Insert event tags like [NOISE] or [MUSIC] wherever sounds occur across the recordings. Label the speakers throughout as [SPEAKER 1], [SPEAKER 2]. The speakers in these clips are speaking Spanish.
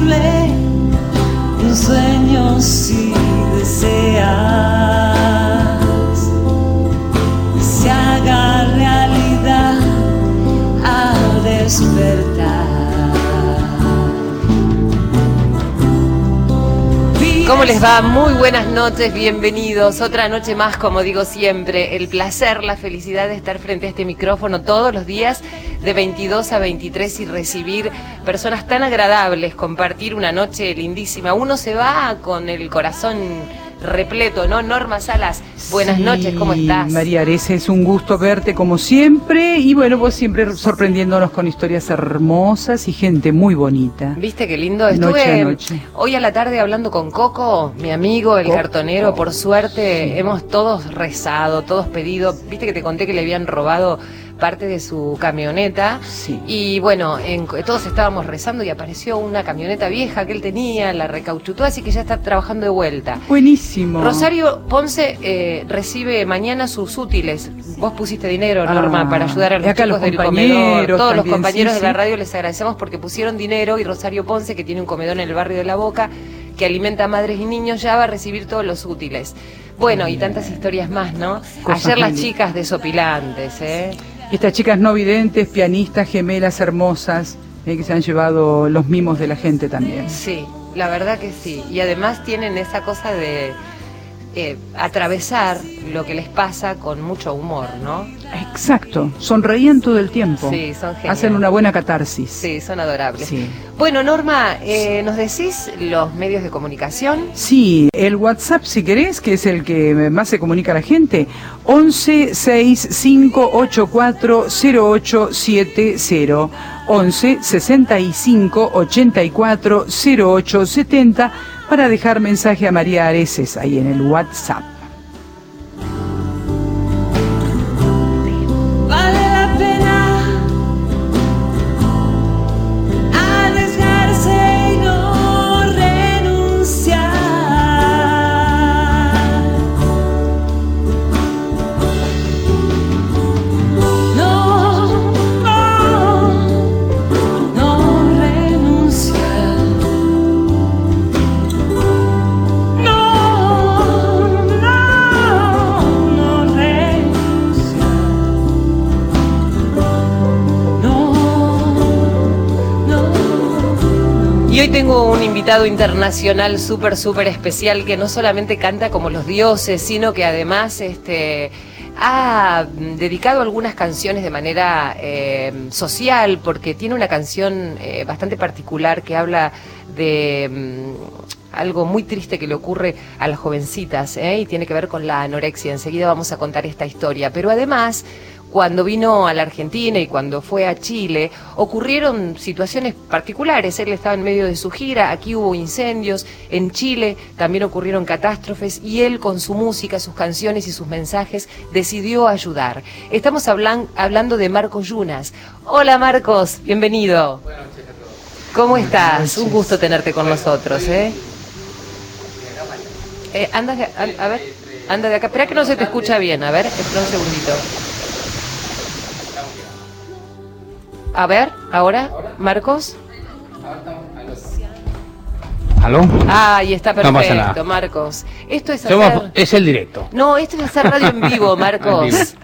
[SPEAKER 1] Un sueño si deseas, se haga realidad al despertar.
[SPEAKER 2] ¿Cómo les va? Muy buenas noches, bienvenidos. Otra noche más, como digo siempre, el placer, la felicidad de estar frente a este micrófono todos los días de 22 a 23 y recibir personas tan agradables, compartir una noche lindísima. Uno se va con el corazón repleto, ¿no? Norma Salas, buenas
[SPEAKER 3] Sí,
[SPEAKER 2] noches, ¿cómo estás?
[SPEAKER 3] María Arese, es un gusto verte como siempre y bueno, vos siempre sorprendiéndonos con historias hermosas y gente muy bonita.
[SPEAKER 2] ¿Viste qué lindo?
[SPEAKER 3] Noche
[SPEAKER 2] Estuve
[SPEAKER 3] a noche.
[SPEAKER 2] hoy a la tarde hablando con Coco, mi amigo, el
[SPEAKER 3] Coco.
[SPEAKER 2] cartonero. Por suerte, hemos todos rezado, todos pedido. Viste que te conté que le habían robado parte de su camioneta.
[SPEAKER 3] Sí.
[SPEAKER 2] Y bueno, en- todos estábamos rezando y apareció una camioneta vieja que él tenía, la recauchutó, así que ya está trabajando de vuelta.
[SPEAKER 3] Buenísimo.
[SPEAKER 2] Rosario Ponce eh, recibe mañana sus útiles. Vos pusiste dinero, Norma,
[SPEAKER 3] Ah,
[SPEAKER 2] para ayudar a los chicos
[SPEAKER 3] los
[SPEAKER 2] del comedor.
[SPEAKER 3] compañeros
[SPEAKER 2] Todos los compañeros
[SPEAKER 3] sí,
[SPEAKER 2] de la radio les agradecemos porque pusieron dinero y Rosario Ponce, que tiene un comedor en el barrio de La Boca, que alimenta a madres y niños, ya va a recibir todos los útiles. Bueno, y tantas historias más, ¿no?
[SPEAKER 3] Cosas
[SPEAKER 2] Ayer las chicas desopilantes, ¿eh?
[SPEAKER 3] Estas chicas no videntes, pianistas, gemelas hermosas, eh, que se han llevado los mimos de la gente también.
[SPEAKER 2] Sí, la verdad que sí. Y además tienen esa cosa de eh, atravesar lo que les pasa con mucho humor, ¿no?
[SPEAKER 3] Exacto, sonreían todo el tiempo.
[SPEAKER 2] Sí, son geniales.
[SPEAKER 3] Hacen una buena catarsis.
[SPEAKER 2] Sí, son adorables.
[SPEAKER 3] Sí.
[SPEAKER 2] Bueno, Norma, eh, ¿nos decís los medios de comunicación?
[SPEAKER 3] Sí, el WhatsApp si querés, que es el que más se comunica a la gente, 11 6584 0870 11 65 84 0870 para dejar mensaje a María Areces ahí en el WhatsApp.
[SPEAKER 2] Invitado internacional súper, súper especial que no solamente canta como los dioses, sino que además este, ha dedicado algunas canciones de manera eh, social, porque tiene una canción eh, bastante particular que habla de mm, algo muy triste que le ocurre a las jovencitas ¿eh? y tiene que ver con la anorexia. Enseguida vamos a contar esta historia. Pero además, cuando vino a la Argentina y cuando fue a Chile, ocurrieron situaciones particulares. Él estaba en medio de su gira, aquí hubo incendios, en Chile también ocurrieron catástrofes y él con su música, sus canciones y sus mensajes decidió ayudar. Estamos hablan- hablando de Marcos Yunas. Hola Marcos, bienvenido. ¿Cómo estás? Un gusto tenerte con nosotros, ¿eh? Eh, anda, de- a, a ver, anda de acá. Espera que no se te escucha bien. A ver, espera un segundito. A ver, ahora, Marcos.
[SPEAKER 4] ¿Aló?
[SPEAKER 2] Ah, ahí está perfecto. Marcos. Esto es
[SPEAKER 4] Somos-
[SPEAKER 2] hacer...
[SPEAKER 4] es el directo.
[SPEAKER 2] No, esto es hacer radio en vivo, [LAUGHS] Marcos.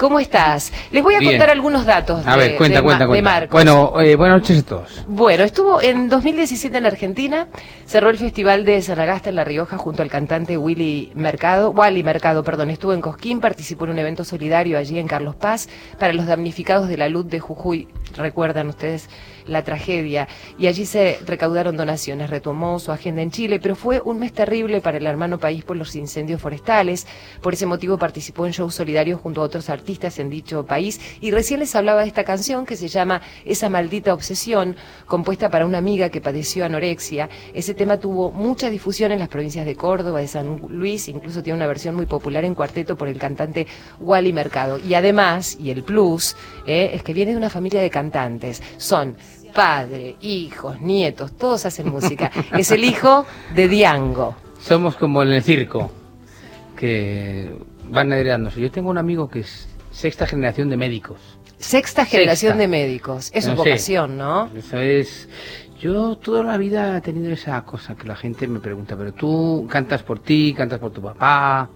[SPEAKER 2] ¿Cómo estás? Les voy a
[SPEAKER 4] Bien.
[SPEAKER 2] contar algunos datos
[SPEAKER 4] A
[SPEAKER 2] de,
[SPEAKER 4] ver, cuenta,
[SPEAKER 2] de
[SPEAKER 4] cuenta,
[SPEAKER 2] de
[SPEAKER 4] cuenta.
[SPEAKER 2] Marcos.
[SPEAKER 4] Bueno, eh, buenas noches a todos.
[SPEAKER 2] Bueno, estuvo en 2017 en Argentina, cerró el Festival de Sanagasta en La Rioja junto al cantante Willy Mercado, Wally Mercado, perdón, estuvo en Cosquín, participó en un evento solidario allí en Carlos Paz para los damnificados de la luz de Jujuy, recuerdan ustedes la tragedia, y allí se recaudaron donaciones, retomó su agenda en Chile, pero fue un mes terrible para el hermano país por los incendios forestales, por ese motivo participó en shows solidarios junto a otros artistas en dicho país, y recién les hablaba de esta canción que se llama Esa maldita obsesión, compuesta para una amiga que padeció anorexia. Ese tema tuvo mucha difusión en las provincias de Córdoba, de San Luis, incluso tiene una versión muy popular en cuarteto por el cantante Wally Mercado. Y además, y el plus, eh, es que viene de una familia de cantantes. Son padre, hijos, nietos, todos hacen música. [LAUGHS] es el hijo de Diango.
[SPEAKER 4] Somos como en el circo, que van heredándose. Yo tengo un amigo que es sexta generación de médicos.
[SPEAKER 2] Sexta generación
[SPEAKER 4] Sexta.
[SPEAKER 2] de médicos. Es
[SPEAKER 4] No sé.
[SPEAKER 2] vocación, ¿no?
[SPEAKER 4] Eso es... Yo toda la vida he tenido esa cosa que la gente me pregunta, pero tú cantas por ti, cantas por tu papá.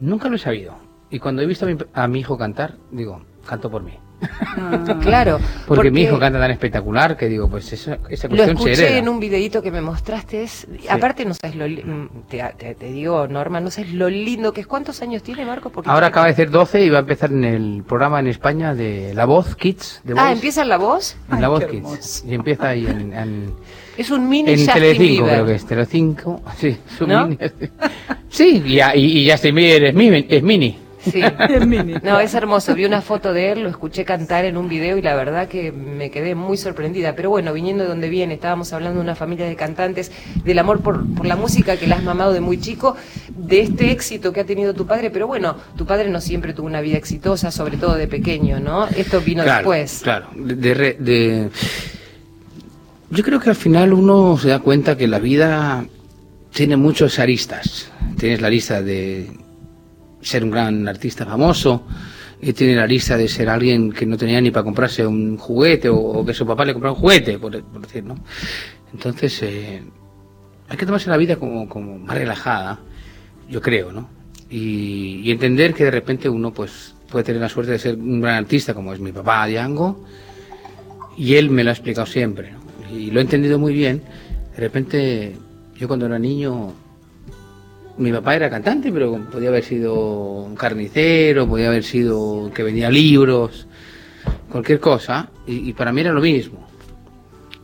[SPEAKER 4] Nunca lo he sabido. Y cuando he visto a mi, a mi hijo cantar, digo, canto por mí. [LAUGHS]
[SPEAKER 2] Claro.
[SPEAKER 4] Porque, mi hijo canta tan espectacular que digo, pues esa, esa
[SPEAKER 2] Lo
[SPEAKER 4] cuestión se
[SPEAKER 2] escuché en un videito que me mostraste. es- Aparte, no sabes lo li- mm, te, te- te digo, Norma, no sabes lo lindo que es. ¿Cuántos años tiene Marco? Porque
[SPEAKER 4] Ahora acaba de ser 12 y va a empezar en el programa en España de La Voz Kids. De
[SPEAKER 2] Ah, ¿empieza en la voz?
[SPEAKER 4] En
[SPEAKER 3] Ay,
[SPEAKER 4] La Voz Kids.
[SPEAKER 3] hermoso.
[SPEAKER 4] Y empieza ahí en, en, [LAUGHS]
[SPEAKER 2] Es un mini
[SPEAKER 4] en Telecinco, creo que es. Telecinco. [LAUGHS] Sí, es un
[SPEAKER 2] ¿No?
[SPEAKER 4] mini. Sí, y, ya- y, y Justin Bieber es mini. Es mini.
[SPEAKER 2] Sí. [LAUGHS]
[SPEAKER 3] Es mini.
[SPEAKER 2] No, es hermoso. Vi una foto de él, lo escuché cantar en un video y la verdad que me quedé muy sorprendida. Pero bueno, viniendo de donde viene, estábamos hablando de una familia de cantantes, del amor por, por la música que le has mamado de muy chico, de este éxito que ha tenido tu padre. Pero bueno, tu padre no siempre tuvo una vida exitosa, sobre todo de pequeño, ¿no? Esto vino
[SPEAKER 4] claro,
[SPEAKER 2] después.
[SPEAKER 4] Claro. De, de re- de- Yo creo que al final uno se da cuenta que la vida tiene muchos aristas. Tienes la lista de ser un gran artista famoso, y tiene la lista de ser alguien que no tenía ni para comprarse un juguete o, o que su papá le comprara un juguete, por, por decir, ¿no? Entonces, eh, hay que tomarse la vida como, como más relajada, yo creo, ¿no? Y, y entender que de repente uno pues puede tener la suerte de ser un gran artista como es mi papá Diango y él me lo ha explicado siempre ¿no? y lo he entendido muy bien de repente yo cuando era niño mi papá era cantante pero podía haber sido un carnicero podía haber sido que vendía libros cualquier cosa y, y para mí era lo mismo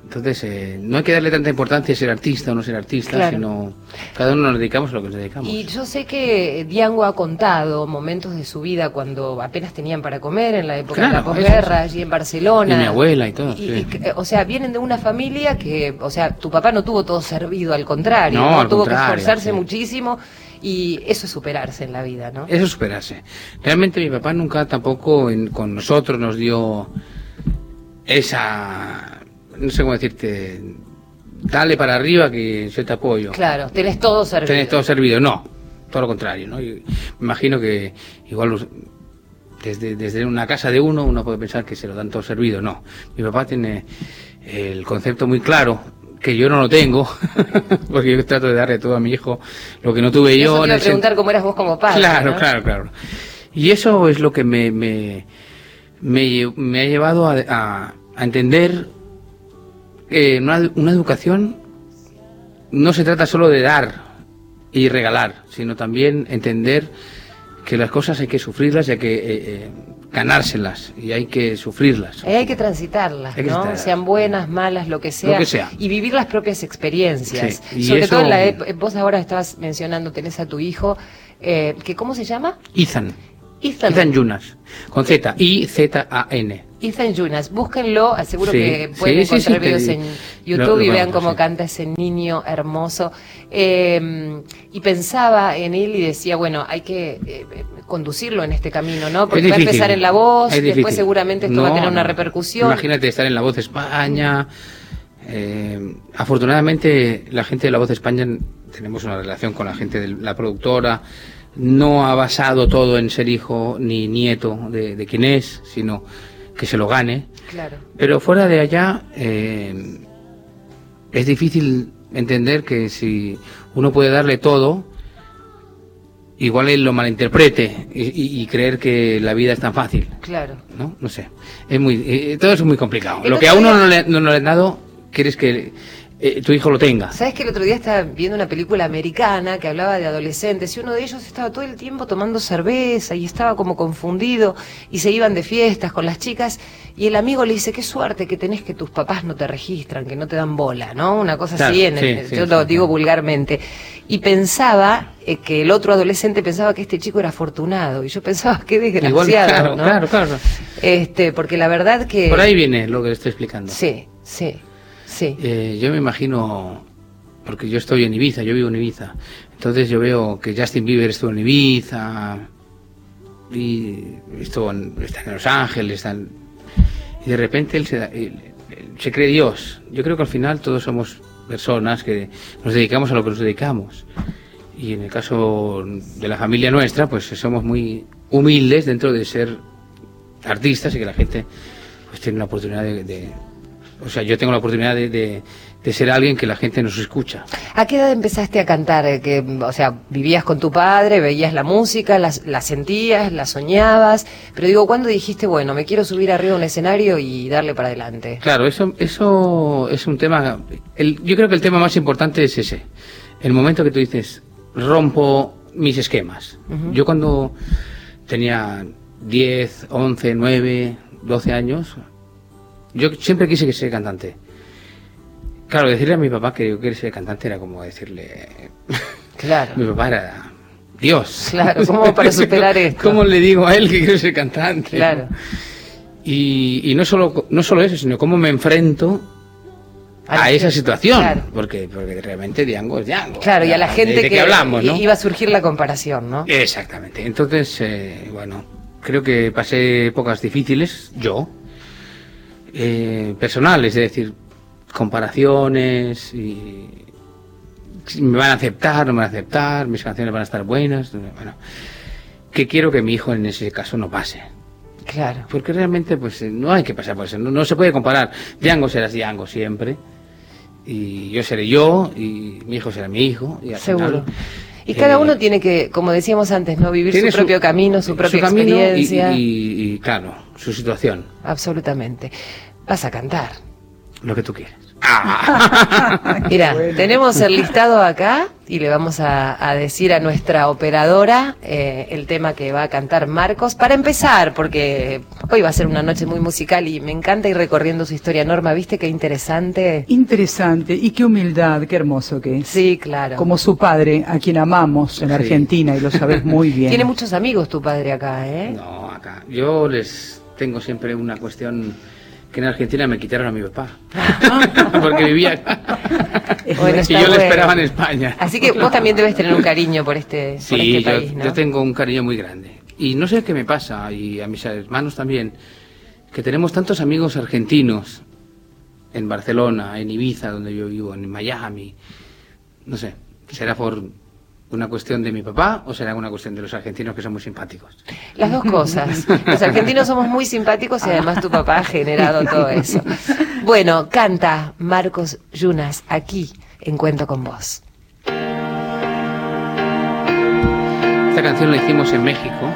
[SPEAKER 4] entonces eh, no hay que darle tanta importancia a ser artista o no ser artista
[SPEAKER 2] Claro.
[SPEAKER 4] sino cada uno nos dedicamos a lo que nos dedicamos
[SPEAKER 2] Y yo sé que Diango ha contado momentos de su vida cuando apenas tenían para comer, en la época de la posguerra, allí en Barcelona.
[SPEAKER 4] Y mi abuela y todo,
[SPEAKER 2] Y-
[SPEAKER 4] sí.
[SPEAKER 2] y que, o sea, vienen de una familia que, o sea, tu papá no tuvo todo servido, al contrario,
[SPEAKER 4] No,
[SPEAKER 2] ¿no?
[SPEAKER 4] al
[SPEAKER 2] tuvo
[SPEAKER 4] contrario,
[SPEAKER 2] que esforzarse
[SPEAKER 4] sí.
[SPEAKER 2] muchísimo y eso es superarse en la vida, ¿no?
[SPEAKER 4] Eso es superarse. Realmente mi papá nunca tampoco en- con nosotros nos dio esa, no sé cómo decirte, dale para arriba que yo te apoyo.
[SPEAKER 2] Claro, tenés todo servido.
[SPEAKER 4] Tenés todo servido. No, todo lo contrario. ¿no? Y me imagino que igual desde, desde una casa de uno uno puede pensar que se lo dan todo servido. No, mi papá tiene el concepto muy claro que yo no lo tengo, [LAUGHS] porque yo trato de darle todo a mi hijo lo que no tuve yo.
[SPEAKER 2] Te iba a preguntar cómo eras vos como padre.
[SPEAKER 4] Claro,
[SPEAKER 2] ¿no?
[SPEAKER 4] claro, claro. Y eso es lo que me, me, me, me ha llevado a, a- a entender que una, una educación no se trata solo de dar y regalar, sino también entender que las cosas hay que sufrirlas y hay que eh, eh, ganárselas y hay que sufrirlas.
[SPEAKER 2] Eh, hay que transitarlas,
[SPEAKER 4] Hay que
[SPEAKER 2] ¿no?
[SPEAKER 4] transitarlas.
[SPEAKER 2] Sean buenas, malas, lo que sea.
[SPEAKER 4] que sea.
[SPEAKER 2] Y vivir las propias experiencias.
[SPEAKER 4] Sí, y
[SPEAKER 2] Sobre
[SPEAKER 4] eso-
[SPEAKER 2] todo en la ep- vos ahora estabas mencionando, tenés a tu hijo, eh, que ¿cómo se llama?
[SPEAKER 4] Ethan.
[SPEAKER 2] Ethan.
[SPEAKER 4] Ethan Yunas. Con Z. I-Z-A-N.
[SPEAKER 2] Ethan Yunas, búsquenlo, seguro
[SPEAKER 4] Sí,
[SPEAKER 2] que pueden
[SPEAKER 4] sí,
[SPEAKER 2] encontrar
[SPEAKER 4] sí,
[SPEAKER 2] videos en YouTube
[SPEAKER 4] lo
[SPEAKER 2] y vean cómo canta ese niño hermoso. Eh, y pensaba en él y decía, bueno, hay que eh, conducirlo en este camino, ¿no? Porque va a empezar en la voz,
[SPEAKER 4] es
[SPEAKER 2] después seguramente esto va a tener una repercusión.
[SPEAKER 4] Imagínate estar en La Voz de España. Eh, afortunadamente, la gente de La Voz de España tenemos una relación con la gente de la productora. No ha basado todo en ser hijo ni nieto de, de quien es, sino que se lo gane.
[SPEAKER 2] Claro.
[SPEAKER 4] Pero fuera de allá, eh, es difícil entender que si uno puede darle todo, igual él lo malinterprete y, y- y creer que la vida es tan fácil.
[SPEAKER 2] Claro.
[SPEAKER 4] ¿no? No sé. Es muy, eh, todo es muy complicado. Lo que a uno no le, no, no le han dado, quieres que eh, tu hijo lo tenga.
[SPEAKER 2] ¿Sabes que el otro día estaba viendo una película americana que hablaba de adolescentes y uno de ellos estaba todo el tiempo tomando cerveza y estaba como confundido y se iban de fiestas con las chicas y el amigo le dice, qué suerte que tenés que tus papás no te registran, que no te dan bola, ¿no? Una cosa
[SPEAKER 4] Claro,
[SPEAKER 2] así, en
[SPEAKER 4] sí,
[SPEAKER 2] el-
[SPEAKER 4] sí,
[SPEAKER 2] yo
[SPEAKER 4] sí,
[SPEAKER 2] lo digo vulgarmente. Y pensaba eh, que el otro adolescente pensaba que este chico era afortunado y yo pensaba, qué desgraciado,
[SPEAKER 4] Igual, claro,
[SPEAKER 2] ¿no?
[SPEAKER 4] claro, claro.
[SPEAKER 2] Este, porque la verdad que...
[SPEAKER 4] Por ahí viene lo que le estoy explicando.
[SPEAKER 2] Sí, sí, sí.
[SPEAKER 4] Eh, yo me imagino, porque yo estoy en Ibiza, yo vivo en Ibiza, entonces yo veo que Justin Bieber estuvo en Ibiza y estuvo en, está en Los Ángeles, está y de repente él se, da- se cree Dios. Yo creo que al final todos somos personas que nos dedicamos a lo que nos dedicamos. Y en el caso de la familia nuestra, pues somos muy humildes dentro de ser artistas y que la gente pues tiene la oportunidad de- o sea, yo tengo la oportunidad de, de- de ser alguien que la gente nos escucha.
[SPEAKER 2] ¿A qué edad empezaste a cantar? Eh, Que, o sea, vivías con tu padre, veías la música, la, la sentías, la soñabas, pero digo, ¿cuándo dijiste, bueno, me quiero subir arriba a un escenario y darle para adelante?
[SPEAKER 4] Claro, eso, eso es un tema. el- yo creo que el tema más importante es ese. El momento que tú dices, rompo mis esquemas. Yo cuando tenía 10, 11, 9, 12 años, yo siempre quise que ser cantante. Claro, decirle a mi papá que yo quería ser cantante era como decirle. [LAUGHS]
[SPEAKER 2] Claro.
[SPEAKER 4] mi papá era Dios.
[SPEAKER 2] Claro, ¿cómo [LAUGHS] para superar esto?
[SPEAKER 4] ¿Cómo le digo a él que quiero ser cantante?
[SPEAKER 2] Claro.
[SPEAKER 4] Y, y no solo no solo eso, sino cómo me enfrento
[SPEAKER 2] A
[SPEAKER 4] esa
[SPEAKER 2] gente,
[SPEAKER 4] situación,
[SPEAKER 2] claro.
[SPEAKER 4] porque porque realmente Diango es Diango.
[SPEAKER 2] Claro, y a la
[SPEAKER 4] ¿De-
[SPEAKER 2] gente que
[SPEAKER 4] qué hablamos, ¿no?
[SPEAKER 2] iba a surgir la comparación, ¿no?
[SPEAKER 4] Exactamente. Entonces, eh, bueno, creo que pasé épocas difíciles, yo, eh, personales, es decir, comparaciones y me van a aceptar, no me van a aceptar, mis canciones van a estar buenas, bueno, que quiero que mi hijo en ese caso no pase.
[SPEAKER 2] Claro.
[SPEAKER 4] Porque realmente pues eh, no hay que pasar por eso, no, no se puede comparar. Django serás Django siempre, y yo seré yo, y mi hijo será mi hijo. Y al
[SPEAKER 2] Seguro.
[SPEAKER 4] final,
[SPEAKER 2] Y cada
[SPEAKER 4] eh,
[SPEAKER 2] uno tiene que, como decíamos antes, ¿no? Vivir su propio camino, su propia
[SPEAKER 4] y-
[SPEAKER 2] experiencia.
[SPEAKER 4] Y, y, claro, su situación,
[SPEAKER 2] Absolutamente. Vas a cantar.
[SPEAKER 4] lo que tú quieras. [LAUGHS]
[SPEAKER 2] Mira, tenemos el listado acá y le vamos a, a decir a nuestra operadora eh, el tema que va a cantar Marcos. Para empezar, porque hoy va a ser una noche muy musical y me encanta ir recorriendo su historia, Norma. ¿Viste qué interesante?
[SPEAKER 3] Interesante y qué humildad, qué hermoso que es.
[SPEAKER 2] Sí, claro.
[SPEAKER 3] Como su padre, a quien amamos en
[SPEAKER 4] Sí.
[SPEAKER 3] Argentina y lo sabes muy [LAUGHS] bien.
[SPEAKER 2] Tiene muchos amigos tu padre acá, ¿eh?
[SPEAKER 4] No, acá. Yo les tengo siempre una cuestión que en Argentina me quitaron a mi papá. [LAUGHS] Porque vivía. [LAUGHS]
[SPEAKER 2] Bueno,
[SPEAKER 4] y yo le esperaba en España.
[SPEAKER 2] Así que vos también debes tener un cariño por este, por
[SPEAKER 4] Sí,
[SPEAKER 2] este
[SPEAKER 4] yo,
[SPEAKER 2] país, ¿no?
[SPEAKER 4] yo tengo un cariño muy grande. Y no sé qué me pasa, y a mis hermanos también, que tenemos tantos amigos argentinos en Barcelona, en Ibiza, donde yo vivo, en Miami. No sé, será por una cuestión de mi papá o será una cuestión de los argentinos que son muy simpáticos.
[SPEAKER 2] Las dos cosas. Los argentinos somos muy simpáticos y además tu papá ha generado todo eso. Bueno, canta Marcos Yunas aquí en Cuento con Vos.
[SPEAKER 4] Esta canción la hicimos en México,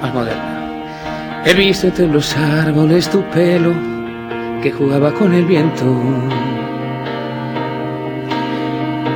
[SPEAKER 4] más moderna. He visto entre los árboles tu pelo que jugaba con el viento.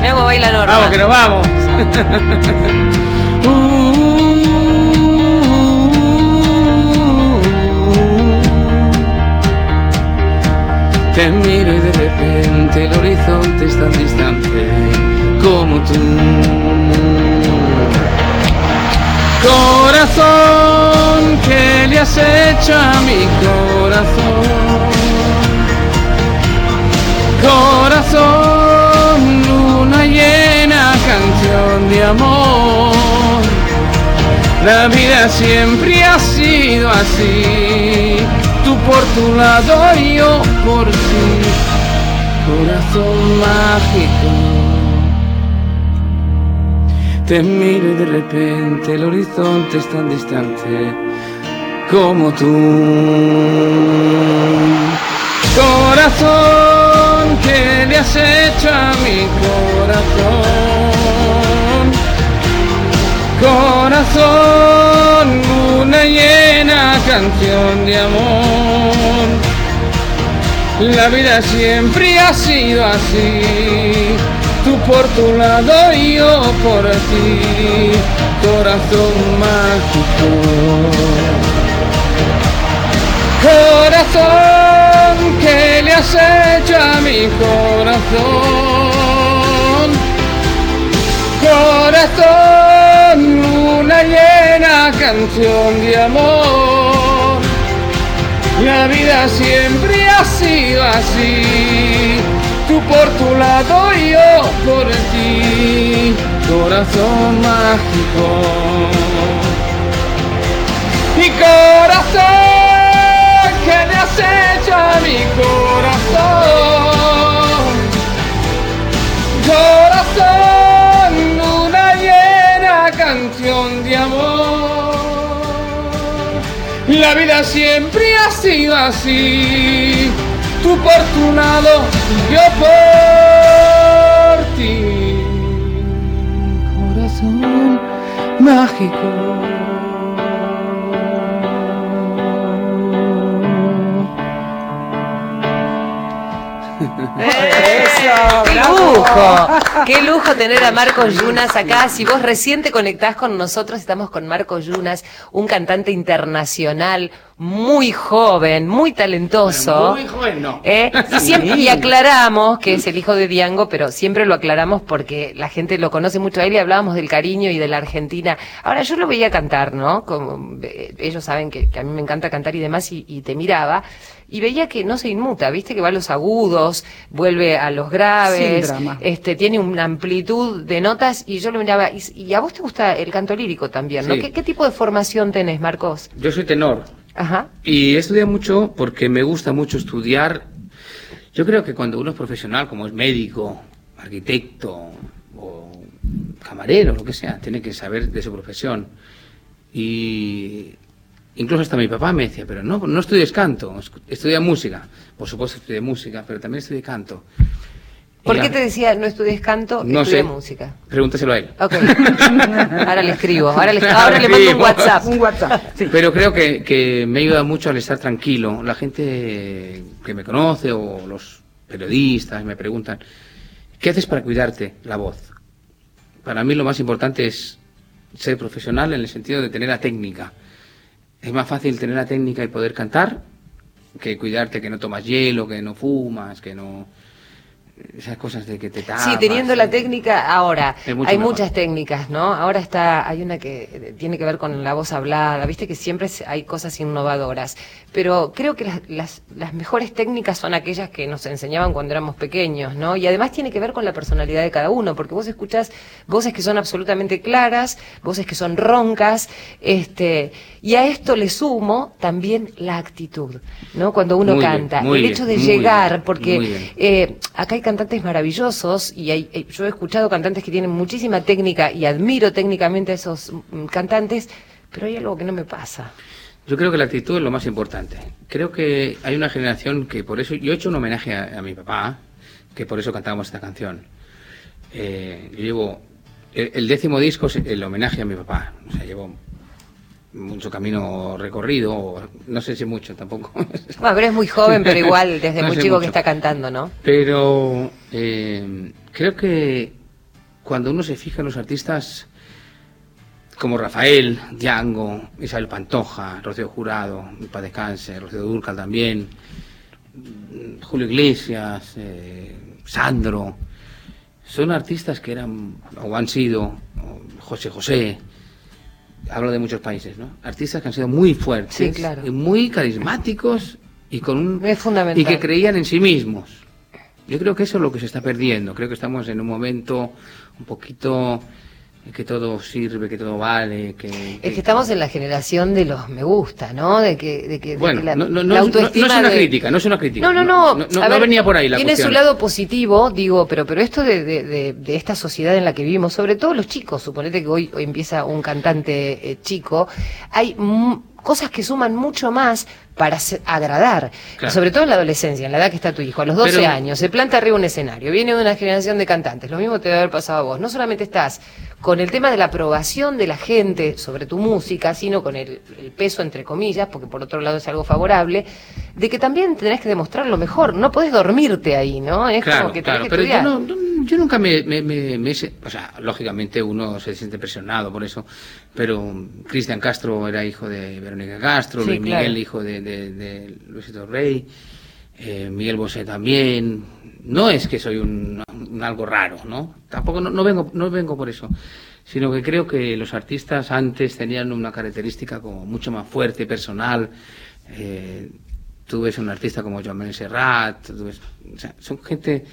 [SPEAKER 2] Me hago baila Norma.
[SPEAKER 4] Vamos, que nos vamos. [LAUGHS] Te miro y de repente el horizonte es tan distante como tú. Corazón, ¿qué le has hecho a mi corazón? Corazón, canción de amor. La vida siempre ha sido así, tú por tu lado y yo por ti, corazón mágico. Te miro de repente el horizonte es tan distante como tú. Corazón, ¿qué le has hecho a mi corazón? Corazón, una llena canción de amor. La vida siempre ha sido así, tú por tu lado y yo por ti, corazón mágico. Corazón, ¿qué le mi corazón? Corazón, una llena canción de amor. La vida siempre ha sido así, tú por tu lado y yo por ti, corazón mágico. Mi corazón, ¿qué le has hecho a mi corazón? Corazón, una llena canción de amor. La vida siempre ha sido así, tú por tu lado, yo por ti. Corazón mágico.
[SPEAKER 2] ¡Eso! ¡Qué lujo! ¡Qué lujo tener a Marcos Yunas acá! Si vos recién te conectás con nosotros, estamos con Marcos Yunas, un cantante internacional muy joven, muy talentoso.
[SPEAKER 4] Muy joven, no.
[SPEAKER 2] ¿Eh? Y, siempre, y aclaramos que es el hijo de Diango, pero siempre lo aclaramos porque la gente lo conoce mucho a él y hablábamos del cariño y de la Argentina. Ahora, yo lo veía cantar, ¿no? Como, eh, ellos saben que, que a mí me encanta cantar y demás, y, y te miraba. Y veía que no se inmuta, viste que va a los agudos, vuelve a los graves,
[SPEAKER 3] Sin drama.
[SPEAKER 2] este, tiene una amplitud de notas y yo lo miraba. Y, y a vos te gusta el canto lírico también, ¿no?
[SPEAKER 4] Sí.
[SPEAKER 2] ¿Qué, qué tipo de formación tenés, Marcos?
[SPEAKER 4] Yo soy tenor
[SPEAKER 2] Ajá.
[SPEAKER 4] y he estudiado mucho porque me gusta mucho estudiar. Yo creo que cuando uno es profesional, como es médico, arquitecto o camarero, lo que sea, tiene que saber de su profesión. Y incluso hasta mi papá me decía, pero no, no estudies canto, estudia música. Por supuesto estudié música, pero también estudié canto.
[SPEAKER 2] ¿Por qué
[SPEAKER 4] a-
[SPEAKER 2] te decía no estudies canto,
[SPEAKER 4] No
[SPEAKER 2] estudia
[SPEAKER 4] sé.
[SPEAKER 2] música?
[SPEAKER 4] Pregúntaselo a él.
[SPEAKER 2] Ok. [LAUGHS] Ahora le escribo. Ahora le, ahora le mando un WhatsApp.
[SPEAKER 3] Un WhatsApp. Sí.
[SPEAKER 4] Pero creo que, que me ayuda mucho al estar tranquilo. La gente que me conoce o los periodistas me preguntan, ¿qué haces para cuidarte la voz? Para mí lo más importante es ser profesional en el sentido de tener la técnica. Es más fácil tener la técnica y poder cantar que cuidarte que no tomas hielo, que no fumas, que no... Esas cosas de que te tapas.
[SPEAKER 2] Sí, teniendo la técnica, ahora, hay
[SPEAKER 4] mejor.
[SPEAKER 2] muchas técnicas, ¿no? Ahora está, hay una que tiene que ver con la voz hablada, viste que siempre hay cosas innovadoras, pero creo que las, las, las mejores técnicas son aquellas que nos enseñaban cuando éramos pequeños, ¿no? Y además tiene que ver con la personalidad de cada uno, porque vos escuchás voces que son absolutamente claras, voces que son roncas, este, y a esto le sumo también la actitud, ¿no? Cuando uno
[SPEAKER 4] Muy
[SPEAKER 2] canta, el
[SPEAKER 4] bien,
[SPEAKER 2] hecho de llegar,
[SPEAKER 4] bien,
[SPEAKER 2] porque eh, acá hay cantantes maravillosos y eh, yo he escuchado cantantes que tienen muchísima técnica y admiro técnicamente a esos mm, cantantes, pero hay algo que no me pasa.
[SPEAKER 4] Yo creo que la actitud es lo más importante. Creo que hay una generación que por eso... Yo he hecho un homenaje a, mi papá, que por eso cantamos esta canción. Eh, yo llevo... El, el décimo disco es el homenaje a mi papá. O sea, llevo mucho camino recorrido, no sé si mucho tampoco. [LAUGHS]
[SPEAKER 2] Bueno, pero es muy joven, pero igual desde
[SPEAKER 4] No
[SPEAKER 2] muy chico
[SPEAKER 4] mucho.
[SPEAKER 2] que está cantando, ¿no?
[SPEAKER 4] Pero eh, creo que cuando uno se fija en los artistas como Rafael, Django, Isabel Pantoja, Rocío Jurado, mi padre descanse, Rocío Durcal también, mm, Julio Iglesias, eh, Sandro, son artistas que eran o han sido José José, hablo de muchos países, ¿no? Artistas que han sido muy fuertes,
[SPEAKER 2] Sí, claro.
[SPEAKER 4] y muy carismáticos y con un
[SPEAKER 2] Es fundamental.
[SPEAKER 4] y que creían en sí mismos. Yo creo que eso es lo que se está perdiendo. Creo que estamos en un momento un poquito que todo sirve, que todo vale, que...
[SPEAKER 2] Es que estamos en la generación de los me gusta, ¿no? De que, de que, de
[SPEAKER 4] Bueno,
[SPEAKER 2] que la,
[SPEAKER 4] no, no,
[SPEAKER 2] la
[SPEAKER 4] no, no, no
[SPEAKER 2] autoestima
[SPEAKER 4] es una
[SPEAKER 2] de-
[SPEAKER 4] crítica, no es una crítica.
[SPEAKER 2] No, no, no.
[SPEAKER 4] No,
[SPEAKER 2] ver,
[SPEAKER 4] venía por ahí la
[SPEAKER 2] Tiene
[SPEAKER 4] cuestión.
[SPEAKER 2] su lado positivo, digo, pero, pero esto de, de, de- de esta sociedad en la que vivimos, sobre todo los chicos, suponete que hoy, hoy empieza un cantante eh, chico, hay cosas que suman mucho más para agradar,
[SPEAKER 4] Claro.
[SPEAKER 2] sobre todo en la adolescencia, en la edad que está tu hijo, a los 12
[SPEAKER 4] Pero-
[SPEAKER 2] años, se planta arriba un escenario, viene de una generación de cantantes, lo mismo te debe haber pasado a vos, no solamente estás con el tema de la aprobación de la gente sobre tu música, sino con el, el peso, entre comillas, porque por otro lado es algo favorable, de que también tenés que demostrar lo mejor, no podés dormirte ahí, ¿no? Es
[SPEAKER 4] Claro,
[SPEAKER 2] como que tenés
[SPEAKER 4] claro,
[SPEAKER 2] que
[SPEAKER 4] pero yo,
[SPEAKER 2] estudiar.
[SPEAKER 4] no, no- yo nunca me, me, me- me O sea, lógicamente uno se siente presionado por eso, pero Cristian Castro era hijo de Verónica Castro,
[SPEAKER 2] Sí,
[SPEAKER 4] Luis
[SPEAKER 2] claro.
[SPEAKER 4] Miguel hijo de, de, de Luisito Rey, eh, Miguel Bosé también. No es que soy un, algo raro, ¿no? Tampoco no, no vengo no vengo por eso, sino que creo que los artistas antes tenían una característica como mucho más fuerte, personal. Eh, tú ves un artista como Joan Manuel Serrat, tú ves- o sea, son gente...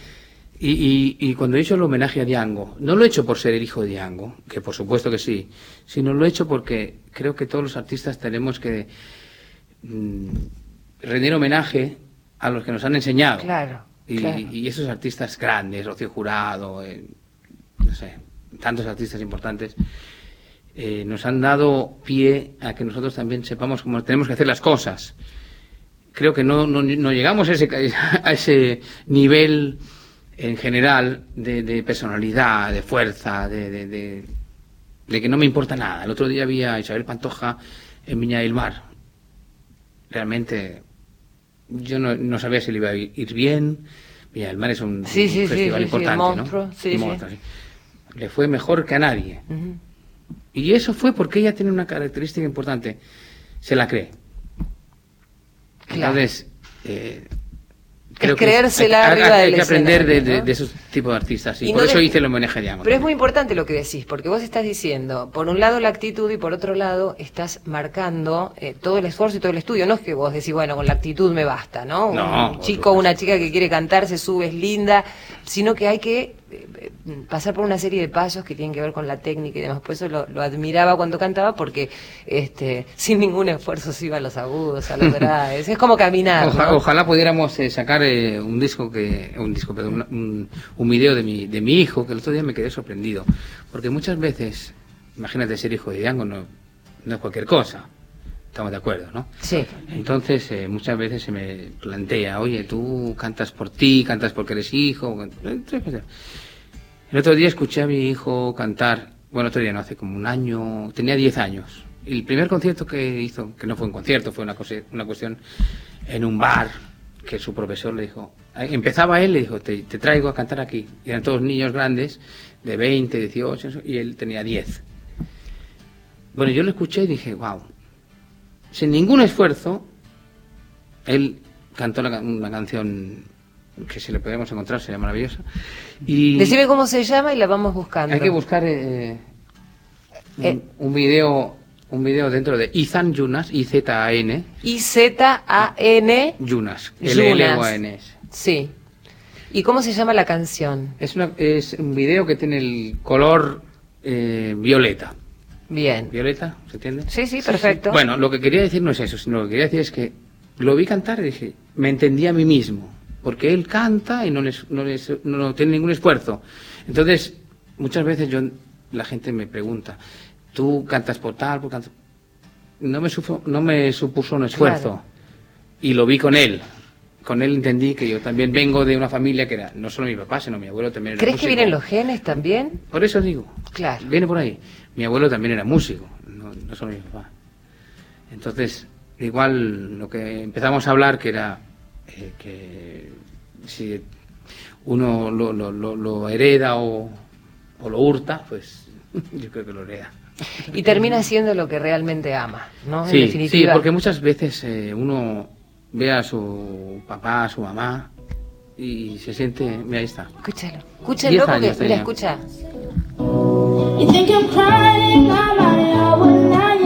[SPEAKER 4] Y, y, y cuando he hecho el homenaje a Diango, no lo he hecho por ser el hijo de Diango, que por supuesto que sí, sino lo he hecho porque creo que todos los artistas tenemos que mm, rendir homenaje a los que nos han enseñado.
[SPEAKER 2] Claro,
[SPEAKER 4] Y,
[SPEAKER 2] claro.
[SPEAKER 4] y esos artistas grandes, Rocío Jurado, eh, no sé, tantos artistas importantes, eh, nos han dado pie a que nosotros también sepamos cómo tenemos que hacer las cosas. Creo que no, no, no llegamos a ese, a ese nivel en general de, de personalidad, de fuerza, de, de, que no me importa nada. El otro día vi a Isabel Pantoja en Viña del Mar. Realmente yo no, no sabía si le iba a ir bien. Del Mar es un,
[SPEAKER 2] Sí, sí,
[SPEAKER 4] un
[SPEAKER 2] sí,
[SPEAKER 4] festival
[SPEAKER 2] sí,
[SPEAKER 4] importante,
[SPEAKER 2] monstruo,
[SPEAKER 4] ¿no? monstruo. Le fue mejor que a nadie. Y eso fue porque ella tiene una característica importante. Se la cree.
[SPEAKER 2] Claro.
[SPEAKER 4] Entonces, eh,
[SPEAKER 2] Es
[SPEAKER 4] que
[SPEAKER 2] creérsela
[SPEAKER 4] hay- hay-
[SPEAKER 2] arriba
[SPEAKER 4] hay
[SPEAKER 2] del
[SPEAKER 4] que aprender de, esos tipos de artistas. Y,
[SPEAKER 2] Y
[SPEAKER 4] por
[SPEAKER 2] no
[SPEAKER 4] eso
[SPEAKER 2] de-
[SPEAKER 4] hice el homenaje
[SPEAKER 2] Pero es muy importante lo que decís, porque vos estás diciendo, por un lado la actitud y por otro lado estás marcando eh, todo el esfuerzo y todo el estudio. No es que vos decís, bueno, con la actitud me basta, ¿no?
[SPEAKER 4] No,
[SPEAKER 2] un chico o una chica que quiere cantar, se sube, es linda, sino que hay que pasar por una serie de pasos que tienen que ver con la técnica y demás. Por eso lo, lo admiraba cuando cantaba, porque este [LAUGHS] sin ningún esfuerzo se iba a los agudos, a los [LAUGHS] graves. Es como caminar.
[SPEAKER 4] Oja-
[SPEAKER 2] ¿no?
[SPEAKER 4] Ojalá pudiéramos eh, sacar eh, un disco que un disco, perdón, un, un video de mi de mi hijo que el otro día me quedé sorprendido, porque muchas veces, imagínate ser hijo de Diango no no es cualquier cosa. Estamos de acuerdo, ¿no?
[SPEAKER 2] Sí.
[SPEAKER 4] Entonces, eh, muchas veces se me plantea, oye, tú cantas por ti, cantas porque eres hijo. El otro día escuché a mi hijo cantar, bueno, otro día no, hace como un año, tenía 10 años. El primer concierto que hizo, que no fue un concierto, fue una, cosa, una cuestión en un bar, que su profesor le dijo, empezaba él, le dijo, te, te traigo a cantar aquí. Y eran todos niños grandes, de 20, 18, eso, y él tenía 10. Bueno, yo lo escuché y dije, wow, sin ningún esfuerzo, él cantó la una canción que si le podemos encontrar sería maravillosa. Y
[SPEAKER 2] Decime cómo se llama y la vamos buscando.
[SPEAKER 4] hay que buscar eh, un,
[SPEAKER 2] Eh.
[SPEAKER 4] un video un video dentro de Ethan Yunas, I-Z-A-N,
[SPEAKER 2] I-Z-A-N.
[SPEAKER 4] Yunas. L-L-O-A-N-S.
[SPEAKER 2] Sí. ¿Y cómo se llama la canción?
[SPEAKER 4] Es, una, es un video que tiene el color eh, violeta.
[SPEAKER 2] Bien.
[SPEAKER 4] ¿Violeta? ¿Se entiende?
[SPEAKER 2] Sí, sí, perfecto.
[SPEAKER 4] Bueno, lo que quería decir no es eso, sino lo que quería decir es que lo vi cantar y dije, me entendí a mí mismo, porque él canta y no, les, no, les- no, no tiene ningún esfuerzo. Entonces, muchas veces yo, la gente me pregunta, ¿tú cantas por tal? Por cantas-?". No, me sufo- no me supuso un esfuerzo
[SPEAKER 2] Claro.
[SPEAKER 4] y lo vi con él. Con él entendí que yo también vengo de una familia que era, no solo mi papá, sino mi abuelo también era
[SPEAKER 2] ¿Crees que vienen los genes también?
[SPEAKER 4] Por eso digo.
[SPEAKER 2] Claro.
[SPEAKER 4] Viene por ahí. Mi abuelo también era músico, no, no solo mi papá. Entonces, igual lo que empezamos a hablar, que era eh, que si uno lo, lo, lo, lo hereda o, o lo hurta, pues [LAUGHS] yo creo que lo hereda.
[SPEAKER 2] Y termina siendo lo que realmente ama, ¿no? en
[SPEAKER 4] Sí, sí,
[SPEAKER 2] definitiva.
[SPEAKER 4] porque muchas veces eh, uno ve a su papá, a su mamá y se siente, mira, ahí está.
[SPEAKER 2] Escúchalo. Escúchalo porque, mira, escucha.
[SPEAKER 1] You think I'm crying, I'm out of when I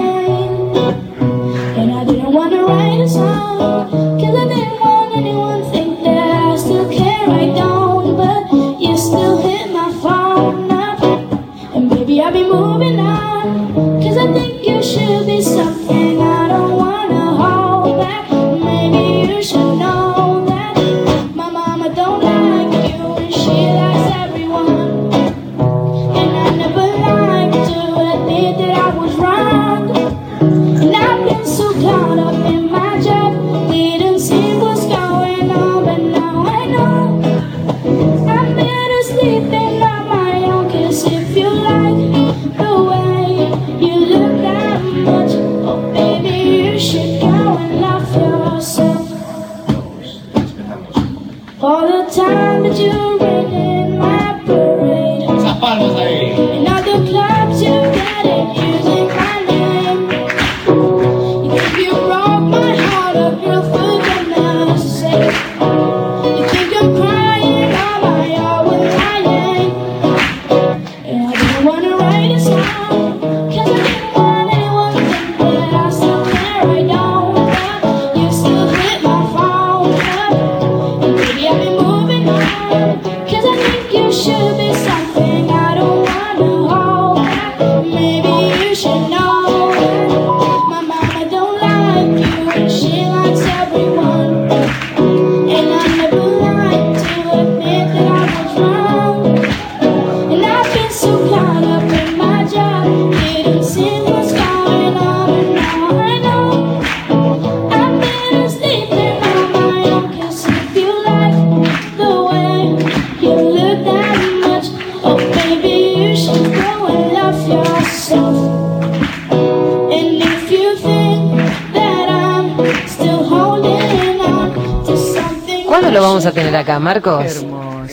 [SPEAKER 2] acá, Marcos?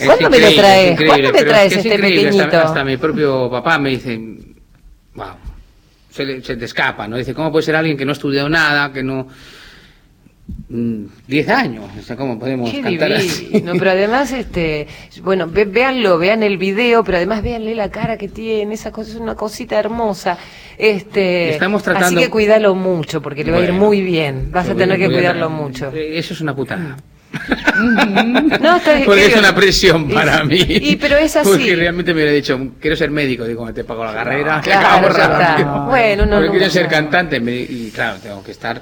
[SPEAKER 2] ¿Cuándo me lo traes? ¿Cuándo me
[SPEAKER 4] pero
[SPEAKER 2] traes
[SPEAKER 4] es que es
[SPEAKER 2] este
[SPEAKER 4] hasta-
[SPEAKER 2] pequeñito?
[SPEAKER 4] Hasta, mi propio papá me dice, wow, se, le- se te escapa, ¿no? Dice, ¿cómo puede ser alguien que no ha estudiado nada, que no... mm, 10 años, o sea, ¿cómo podemos
[SPEAKER 2] Qué
[SPEAKER 4] cantar así?
[SPEAKER 2] divino, pero [LAUGHS] además, este, bueno, ve- véanlo, vean el video, pero además véanle la cara que tiene, esa cosa es una cosita hermosa. Este,
[SPEAKER 4] Estamos tratando-
[SPEAKER 2] Así que cuídalo mucho, porque le va a ir muy bien. Vas a tener que cuidarlo mucho.
[SPEAKER 4] Eh, Eso es una putada.
[SPEAKER 2] No,
[SPEAKER 4] Porque es una presión
[SPEAKER 2] Y-
[SPEAKER 4] para mí.
[SPEAKER 2] Y, pero es así.
[SPEAKER 4] Porque realmente me hubiera dicho, quiero ser médico, digo, te pago la carrera,
[SPEAKER 2] Claro,
[SPEAKER 4] acabo
[SPEAKER 2] ya está.
[SPEAKER 4] rápido.
[SPEAKER 2] Bueno, no,
[SPEAKER 4] Porque
[SPEAKER 2] no,
[SPEAKER 4] quiero
[SPEAKER 2] no.
[SPEAKER 4] ser cantante me- y claro, tengo que estar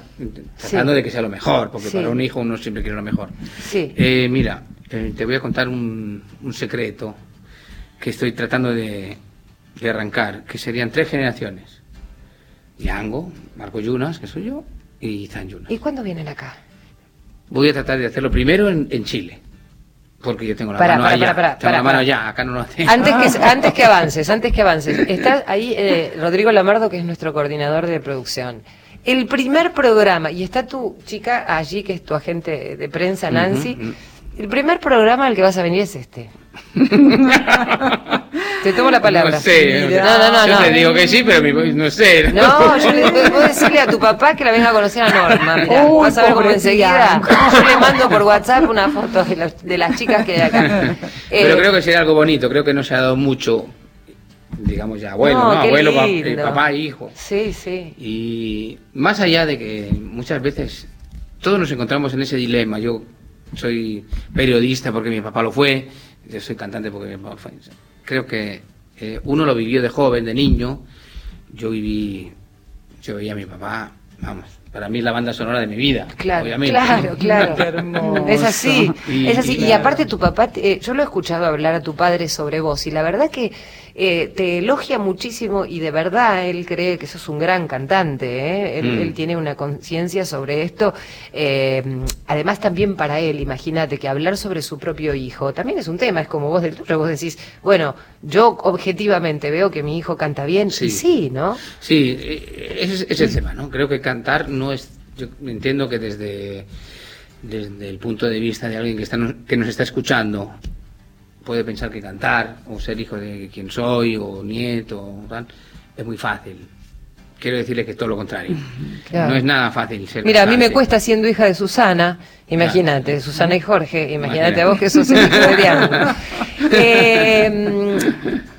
[SPEAKER 4] tratando
[SPEAKER 2] Sí.
[SPEAKER 4] de que sea lo mejor, porque
[SPEAKER 2] Sí.
[SPEAKER 4] para un hijo uno siempre quiere lo mejor.
[SPEAKER 2] Sí.
[SPEAKER 4] Eh, mira, eh, te voy a contar un, un secreto que estoy tratando de, de arrancar, que serían tres generaciones. Yango, Marco Yunas, que soy yo, y Zan Yunas.
[SPEAKER 2] ¿Y cuándo vienen acá?
[SPEAKER 4] Voy a tratar de hacerlo primero en, en Chile. Porque yo tengo la
[SPEAKER 2] Pará,
[SPEAKER 4] mano
[SPEAKER 2] pará,
[SPEAKER 4] allá.
[SPEAKER 2] pará,
[SPEAKER 4] tengo la mano allá, acá no lo tengo.
[SPEAKER 2] Antes que, [LAUGHS] antes que avances, antes que avances, está ahí eh, Rodrigo Lamardo, que es nuestro coordinador de producción. El primer programa, y está tu chica allí, que es tu agente de prensa, Nancy. El primer programa al que vas a venir es este. [LAUGHS] Te tomo la palabra.
[SPEAKER 4] No sé.
[SPEAKER 2] No, no, no.
[SPEAKER 4] yo
[SPEAKER 2] no.
[SPEAKER 4] te digo que sí, pero mi no sé.
[SPEAKER 2] No, yo le puedo decirle a tu papá que la venga a conocer a Norma. Mirá,
[SPEAKER 3] Uy,
[SPEAKER 2] vas a ver cómo enseguida. Yo le mando por WhatsApp una foto de, las- de las chicas que hay acá.
[SPEAKER 4] Pero
[SPEAKER 2] Eh,
[SPEAKER 4] creo que sería algo bonito. Creo que no se ha dado mucho, digamos ya, abuelo,
[SPEAKER 2] No,
[SPEAKER 4] Abuelo, pa- eh, papá, hijo.
[SPEAKER 2] Sí, sí.
[SPEAKER 4] Y más allá de que muchas veces todos nos encontramos en ese dilema. Yo soy periodista porque mi papá lo fue, yo soy cantante porque. Creo que eh, uno lo vivió de joven, de niño. Yo viví, yo veía a mi papá, vamos, para mí es la banda sonora de mi vida,
[SPEAKER 2] Claro,
[SPEAKER 4] obviamente.
[SPEAKER 2] claro, claro. Es así,
[SPEAKER 4] Y-
[SPEAKER 2] es así. Y,
[SPEAKER 4] y-
[SPEAKER 2] aparte tu papá, te- eh, yo lo he escuchado hablar a tu padre sobre vos y la verdad que eh, te elogia muchísimo y de verdad él cree que sos un gran cantante. ¿eh? Él,
[SPEAKER 4] Mm.
[SPEAKER 2] él tiene una conciencia sobre esto. eh, además también para él, imagínate que hablar sobre su propio hijo también es un tema. Es como vos del tuyo, vos decís, bueno, yo objetivamente veo que mi hijo canta bien.
[SPEAKER 4] Sí.
[SPEAKER 2] Y sí, ¿no?
[SPEAKER 4] Sí, eh, ese es, es el tema, ¿no? Creo que cantar no es. Yo entiendo que desde, desde el punto de vista de alguien que, está, que nos está escuchando, puede pensar que cantar, o ser hijo de quien soy, o nieto, es muy fácil. Quiero decirle que es todo lo contrario. [LAUGHS]
[SPEAKER 2] Claro.
[SPEAKER 4] No es nada fácil ser
[SPEAKER 2] Mira, a mí me cuesta siendo hija de Susana, imagínate, [LAUGHS] Susana y Jorge, imagínate
[SPEAKER 4] Imagínate.
[SPEAKER 2] a vos que sos el hijo de Diana. Eh,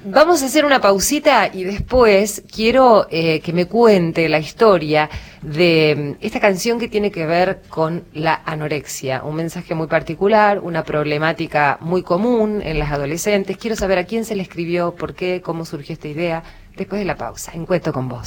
[SPEAKER 2] vamos a hacer una pausita y después quiero eh, que me cuente la historia de mm, esta canción que tiene que ver con la anorexia, un mensaje muy particular, una problemática muy común en las adolescentes. Quiero saber a quién se le escribió, por qué, cómo surgió esta idea, después de la pausa. Encuentro con vos.